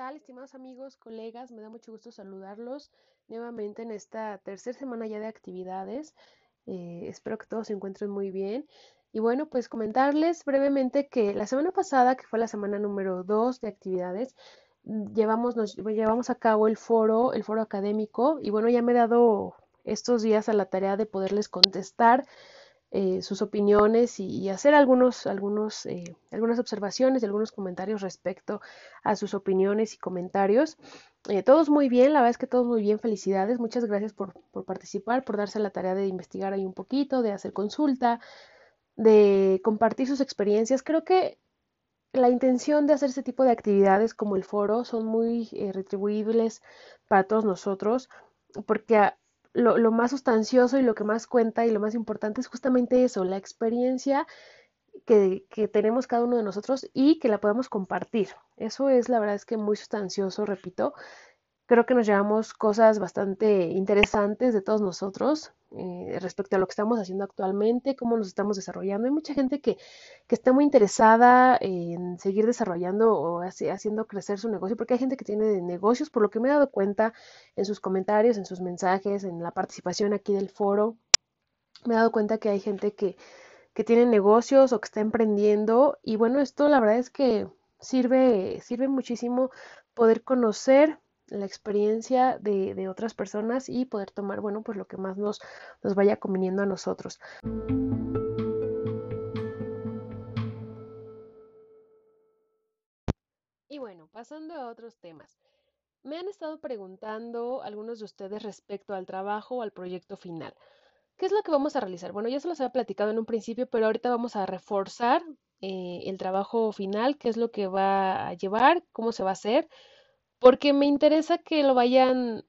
tal, estimados amigos, colegas? Me da mucho gusto saludarlos nuevamente en esta tercera semana ya de actividades. Eh, espero que todos se encuentren muy bien. Y bueno, pues comentarles brevemente que la semana pasada, que fue la semana número 2 de actividades, mm, llevamos, nos llevamos a cabo el foro, el foro académico, y bueno, ya me he dado estos días a la tarea de poderles contestar eh, sus opiniones y, hacer algunos, algunos, eh, algunas observaciones y algunos comentarios respecto a sus opiniones y comentarios. Eh, todos muy bien, la verdad es que todos muy bien, felicidades, muchas gracias por, por participar, por darse la tarea de investigar ahí un poquito, de hacer consulta, de compartir sus experiencias. Creo que la intención de hacer ese tipo de actividades como el foro son muy retribuibles para todos nosotros, porque lo, más sustancioso y lo que más cuenta y lo más importante es justamente eso, la experiencia que, que, tenemos cada uno de nosotros y que la podamos compartir. Eso es la verdad es que muy sustancioso, repito, Creo que nos llevamos cosas bastante interesantes de todos nosotros eh, respecto a lo que estamos haciendo actualmente, cómo nos estamos desarrollando. Hay mucha gente que, que está muy interesada en seguir desarrollando o haciendo crecer su negocio, porque hay gente que tiene negocios, por lo que me he dado cuenta en sus comentarios, en sus mensajes, en la participación aquí del foro. Me he dado cuenta que hay gente que, que tiene negocios o que está emprendiendo y bueno, esto la verdad es que sirve, sirve muchísimo poder conocer la experiencia de, otras personas y poder tomar, bueno, pues lo que más nos, nos vaya conveniendo a nosotros. Y bueno, pasando a otros temas. Me han estado preguntando algunos de ustedes respecto al trabajo o al proyecto final. ¿Qué es lo que vamos a realizar? Bueno, ya se los había platicado en un principio, pero ahorita vamos a reforzar eh, el trabajo final, qué es lo que va a llevar, cómo se va a hacer, porque me interesa que lo vayan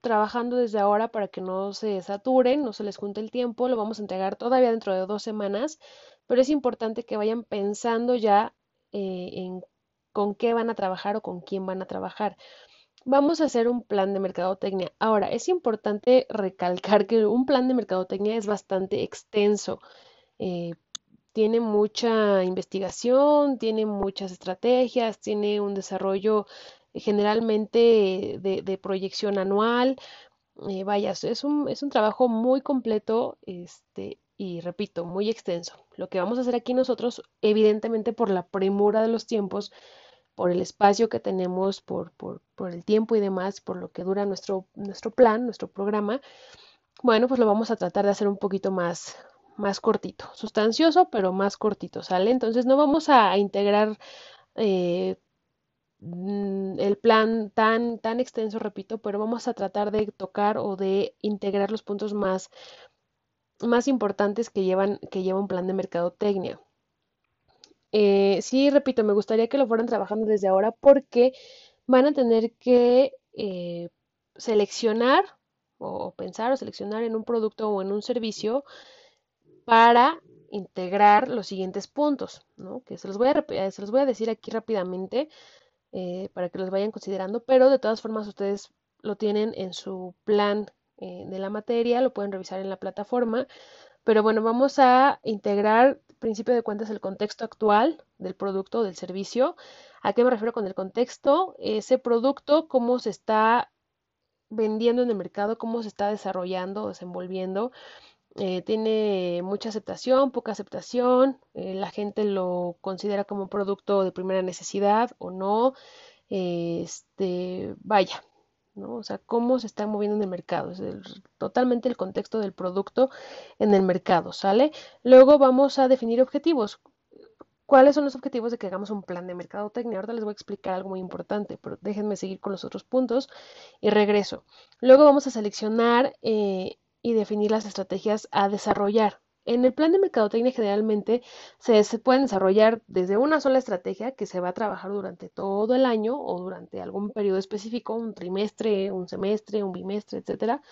trabajando desde ahora para que no se saturen, no se les junte el tiempo, lo vamos a entregar todavía dentro de dos semanas, pero es importante que vayan pensando ya eh, en con qué van a trabajar o con quién van a trabajar. Vamos a hacer un plan de mercadotecnia. Ahora, es importante recalcar que un plan de mercadotecnia es bastante extenso. Eh, tiene mucha investigación, tiene muchas estrategias, tiene un desarrollo generalmente de, proyección anual. Eh, vaya, es un, es un trabajo muy completo este, y repito, muy extenso. Lo que vamos a hacer aquí nosotros, evidentemente por la premura de los tiempos, por el espacio que tenemos, por, por, por, el tiempo y demás, por lo que dura nuestro, nuestro plan, nuestro programa, bueno, pues lo vamos a tratar de hacer un poquito más, más cortito, sustancioso, pero más cortito, ¿sale? Entonces no vamos a integrar eh, el plan tan, tan extenso, repito, pero vamos a tratar de tocar o de integrar los puntos más, más importantes que llevan, que lleva un plan de mercadotecnia. Eh, sí, repito, me gustaría que lo fueran trabajando desde ahora porque van a tener que eh, seleccionar o pensar o seleccionar en un producto o en un servicio para integrar los siguientes puntos, ¿no? Que se los voy a, se los voy a decir aquí rápidamente eh, para que los vayan considerando, pero de todas formas ustedes lo tienen en su plan eh, de la materia, lo pueden revisar en la plataforma, pero bueno, vamos a integrar, principio de cuentas, el contexto actual del producto o del servicio. ¿A qué me refiero con el contexto? Ese producto, cómo se está vendiendo en el mercado, cómo se está desarrollando, desenvolviendo, eh, tiene mucha aceptación, poca aceptación, eh, la gente lo considera como un producto de primera necesidad o no, este, vaya, ¿no? O sea, cómo se está moviendo en el mercado, es totalmente el contexto del producto en el mercado, ¿sale? Luego vamos a definir objetivos. ¿Cuáles son los objetivos de que hagamos un plan de mercadotecnia? Ahora les voy a explicar algo muy importante, pero déjenme seguir con los otros puntos y regreso. Luego vamos a seleccionar eh, definir las estrategias a desarrollar. En el plan de mercadotecnia generalmente se, pueden desarrollar desde una sola estrategia que se va a trabajar durante todo el año o durante algún periodo específico, un trimestre, un semestre, un bimestre, etcétera.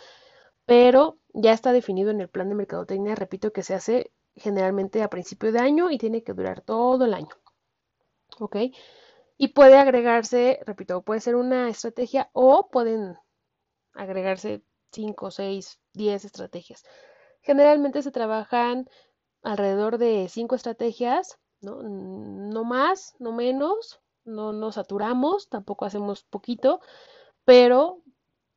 Pero ya está definido en el plan de mercadotecnia, repito, que se hace generalmente a principio de año y tiene que durar todo el año. ¿Ok? Y puede agregarse, repito, puede ser una estrategia o pueden agregarse 5, 6, 10 estrategias. Generalmente se trabajan alrededor de 5 estrategias, ¿no? no más, no menos, no nos saturamos, tampoco hacemos poquito, pero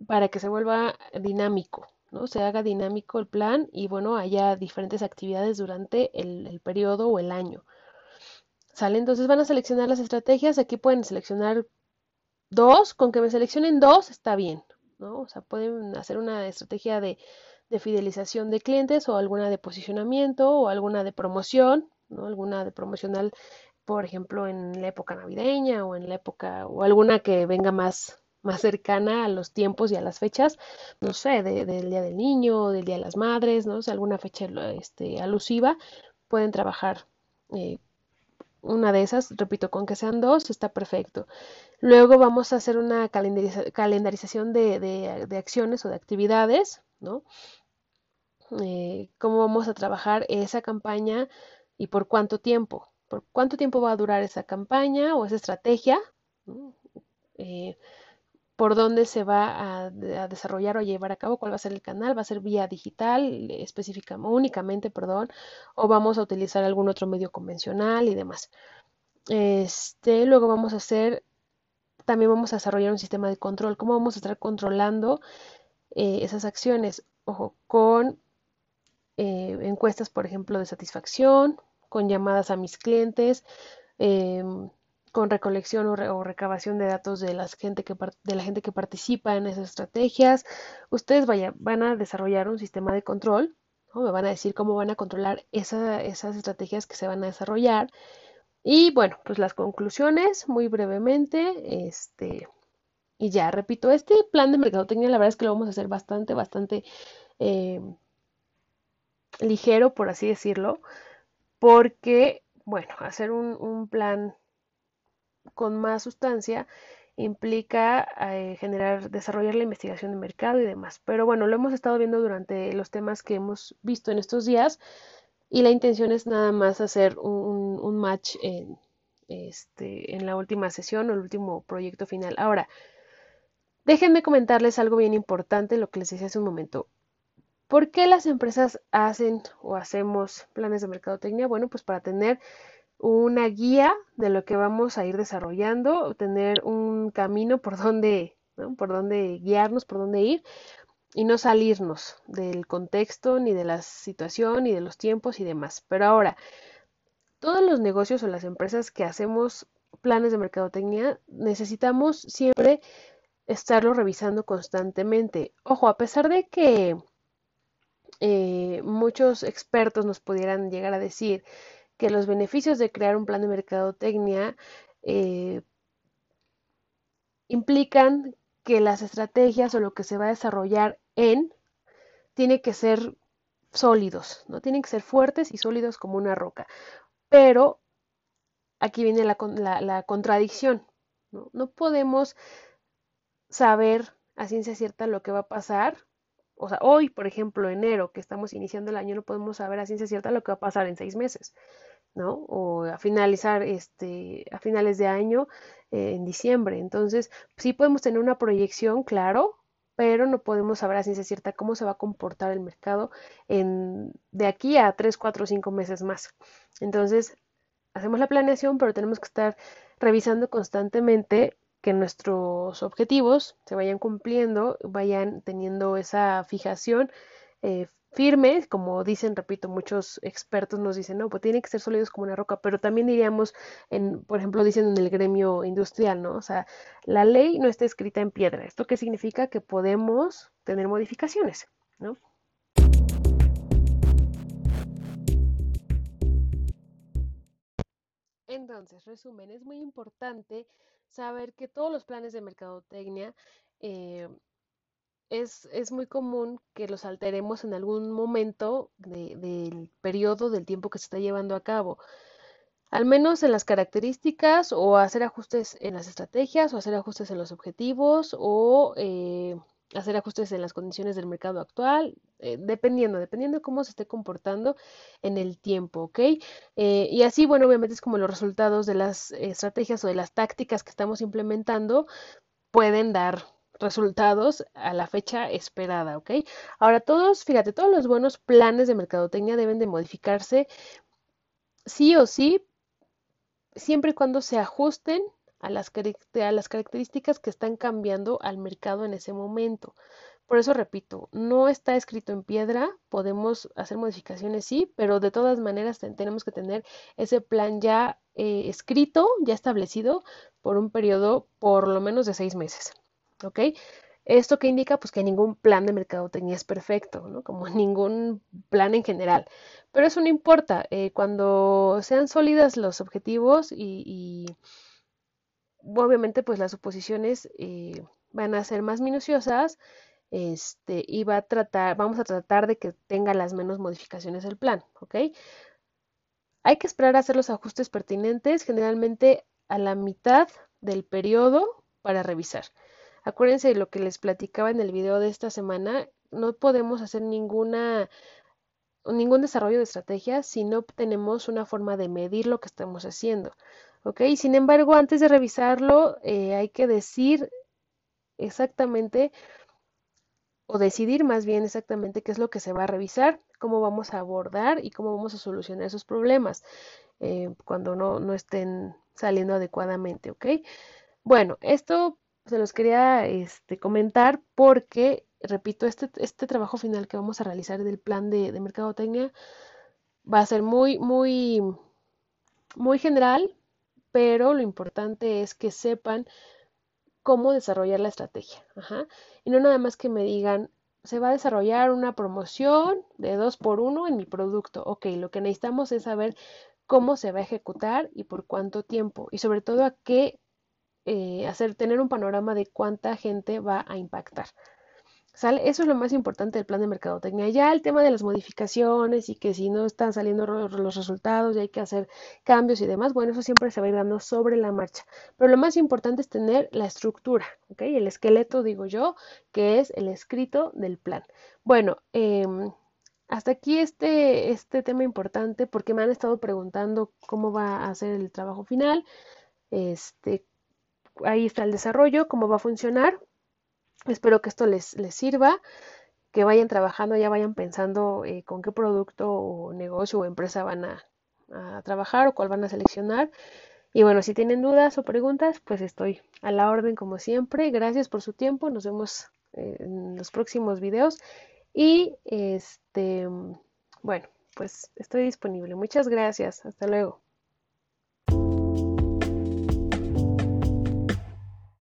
para que se vuelva dinámico, ¿no? Se haga dinámico el plan y bueno, haya diferentes actividades durante el, el periodo o el año. ¿Sale? Entonces van a seleccionar las estrategias. Aquí pueden seleccionar dos. Con que me seleccionen dos está bien, ¿no? O sea, pueden hacer una estrategia de, de fidelización de clientes o alguna de posicionamiento o alguna de promoción, ¿no? Alguna de promocional, por ejemplo, en la época navideña o en la época o alguna que venga más más cercana a los tiempos y a las fechas, no sé, del Día del Niño, del Día de las Madres, ¿no? O alguna fecha este, alusiva, pueden trabajar eh, una de esas, repito, con que sean dos, está perfecto. Luego vamos a hacer una calendarización de, acciones o de actividades, ¿no? Eh, cómo vamos a trabajar esa campaña y por cuánto tiempo. ¿Por cuánto tiempo va a durar esa campaña o esa estrategia? Eh, por dónde se va a, desarrollar o llevar a cabo, cuál va a ser el canal, va a ser vía digital específica, únicamente, perdón, o vamos a utilizar algún otro medio convencional y demás. Este, luego vamos a hacer, también vamos a desarrollar un sistema de control, cómo vamos a estar controlando eh, esas acciones, ojo, con eh, encuestas, por ejemplo, de satisfacción, con llamadas a mis clientes, em, con recolección o, recabación de datos de, gente que, de la gente que participa en esas estrategias. Ustedes van a desarrollar un sistema de control, me van a decir cómo van a controlar esas estrategias que se van a desarrollar. Y bueno, pues las conclusiones, muy brevemente, este, y ya, repito, este plan de mercadotecnia, la verdad es que lo vamos a hacer bastante, bastante eh, ligero, por así decirlo, porque, bueno, hacer un plan con más sustancia implica eh, generar, desarrollar la investigación de mercado y demás. Pero bueno, lo hemos estado viendo durante los temas que hemos visto en estos días y la intención es nada más hacer un, match en, este, en la última sesión o el último proyecto final. Ahora, déjenme comentarles algo bien importante, lo que les decía hace un momento. ¿Por qué las empresas hacen o hacemos planes de mercadotecnia? Bueno, pues para tener una guía de lo que vamos a ir desarrollando, tener un camino por donde, por donde guiarnos, por donde ir y no salirnos del contexto ni de la situación ni de los tiempos y demás. Pero ahora, todos los negocios o las empresas que hacemos planes de mercadotecnia necesitamos siempre estarlo revisando constantemente. Ojo, a pesar de que eh, muchos expertos nos pudieran llegar a decir que los beneficios de crear un plan de mercadotecnia eh, implican que las estrategias o lo que se va a desarrollar en tiene que ser sólidos, ¿no? Tienen que ser fuertes y sólidos como una roca. Pero aquí viene la, contradicción, ¿no? No podemos saber a ciencia cierta lo que va a pasar. O sea, hoy, por ejemplo, enero, que estamos iniciando el año, no podemos saber a ciencia cierta lo que va a pasar en seis meses. ¿no? O a finalizar este, a finales de año, eh, en diciembre. Entonces, sí podemos tener una proyección, claro, pero no podemos saber a ciencia cierta cómo se va a comportar el mercado en, de aquí a 3, 4, 5 meses más. Entonces, hacemos la planeación, pero tenemos que estar revisando constantemente que nuestros objetivos se vayan cumpliendo, vayan teniendo esa fijación eh, firme, como dicen, repito, muchos expertos nos dicen, no, pues tienen que ser sólidos como una roca, pero también diríamos, en, por ejemplo, dicen en el gremio industrial, ¿no? O sea, la ley no está escrita en piedra. ¿Esto qué significa? Que podemos tener modificaciones, ¿no? Entonces, resumen, es muy importante saber que todos los planes de mercadotecnia eh, es, muy común que los alteremos en algún momento del periodo del tiempo que se está llevando a cabo. Al menos en las características o hacer ajustes en las estrategias o hacer ajustes en los objetivos o eh, hacer ajustes en las condiciones del mercado actual, eh, dependiendo, dependiendo de cómo se esté comportando en el tiempo, ¿ok? Eh, y así, bueno, obviamente es como los resultados de las estrategias o de las tácticas que estamos implementando pueden dar resultados a la fecha esperada, ¿ok? Ahora todos, fíjate, todos los buenos planes de mercadotecnia deben de modificarse sí o sí, siempre y cuando se ajusten a las, a las características que están cambiando al mercado en ese momento. Por eso repito, no está escrito en piedra, podemos hacer modificaciones, sí, pero de todas maneras tenemos que tener ese plan ya eh, escrito, ya establecido por un periodo por lo menos de seis meses. ¿Ok? ¿Esto que indica? Pues que ningún plan de mercadotecnia es perfecto, ¿no? Como ningún plan en general. Pero eso no importa. Eh, cuando sean sólidas los objetivos y, obviamente pues las suposiciones eh, van a ser más minuciosas este, y va a tratar, vamos a tratar de que tenga las menos modificaciones el plan. Hay que esperar a hacer los ajustes pertinentes, generalmente a la mitad del periodo para revisar. Acuérdense de lo que les platicaba en el video de esta semana, no podemos hacer ninguna ningún desarrollo de estrategia si no tenemos una forma de medir lo que estamos haciendo. ¿Ok? Sin embargo, antes de revisarlo, eh, hay que decir exactamente o decidir más bien exactamente qué es lo que se va a revisar, cómo vamos a abordar y cómo vamos a solucionar esos problemas eh, cuando no, no, estén saliendo adecuadamente, ¿ok? Bueno, esto se los quería este, comentar porque, repito, este, este trabajo final que vamos a realizar del plan de, de mercadotecnia va a ser muy, muy, muy general, pero lo importante es que sepan cómo desarrollar la estrategia. Y no nada más que me digan, se va a desarrollar una promoción de dos por uno en mi producto. Ok, lo que necesitamos es saber cómo se va a ejecutar y por cuánto tiempo. Y sobre todo a qué eh, hacer, tener un panorama de cuánta gente va a impactar. Eso es lo más importante del plan de mercadotecnia. Ya el tema de las modificaciones y que si no están saliendo los resultados y hay que hacer cambios y demás, bueno, eso siempre se va a ir dando sobre la marcha. Pero lo más importante es tener la estructura, ¿ok? El esqueleto, digo yo, que es el escrito del plan. Bueno, em, hasta aquí este, este tema importante porque me han estado preguntando cómo va a ser el trabajo final. Este, ahí está el desarrollo, cómo va a funcionar. Espero que esto les, les sirva, que vayan trabajando, ya vayan pensando eh, con qué producto o negocio o empresa van a, trabajar o cuál van a seleccionar. Y bueno, si tienen dudas o preguntas, pues estoy a la orden como siempre. Gracias por su tiempo. Nos vemos eh, en los próximos videos. Y este, bueno, pues estoy disponible. Muchas gracias. Hasta luego.